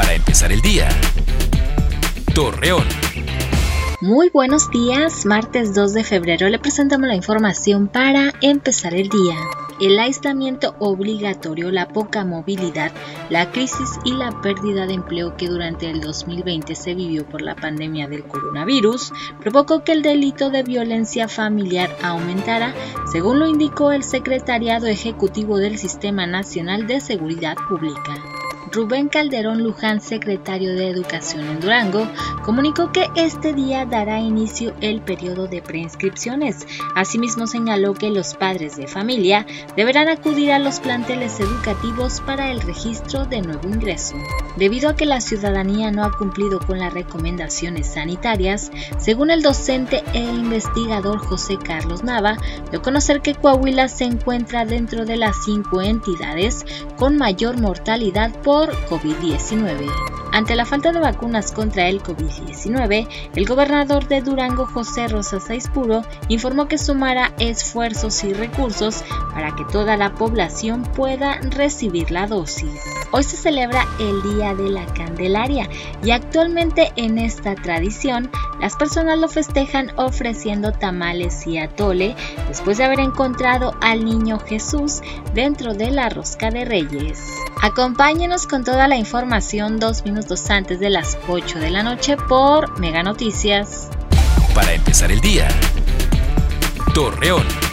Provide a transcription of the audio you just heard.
Para empezar el día. Torreón. Muy buenos días, martes 2 de febrero le presentamos la información para empezar el día. El aislamiento obligatorio, la poca movilidad, la crisis y la pérdida de empleo que durante el 2020 se vivió por la pandemia del coronavirus provocó que el delito de violencia familiar aumentara, según lo indicó el Secretariado Ejecutivo del Sistema Nacional de Seguridad Pública. Rubén Calderón Luján, secretario de Educación en Durango, comunicó que este día dará inicio el periodo de preinscripciones. Asimismo señaló que los padres de familia deberán acudir a los planteles educativos para el registro de nuevo ingreso. Debido a que la ciudadanía no ha cumplido con las recomendaciones sanitarias, según el docente e investigador José Carlos Nava, dio conocer que Coahuila se encuentra dentro de las cinco entidades con mayor mortalidad por COVID-19. Ante la falta de vacunas contra el COVID-19, el gobernador de Durango, José Rosas Puro, informó que sumará esfuerzos y recursos para que toda la población pueda recibir la dosis. Hoy se celebra el Día de la Candelaria y actualmente en esta tradición las personas lo festejan ofreciendo tamales y atole después de haber encontrado al niño Jesús dentro de la rosca de reyes. Acompáñenos con toda la información dos minutos antes de las 8 de la noche por Mega Noticias. Para empezar el día. Torreón.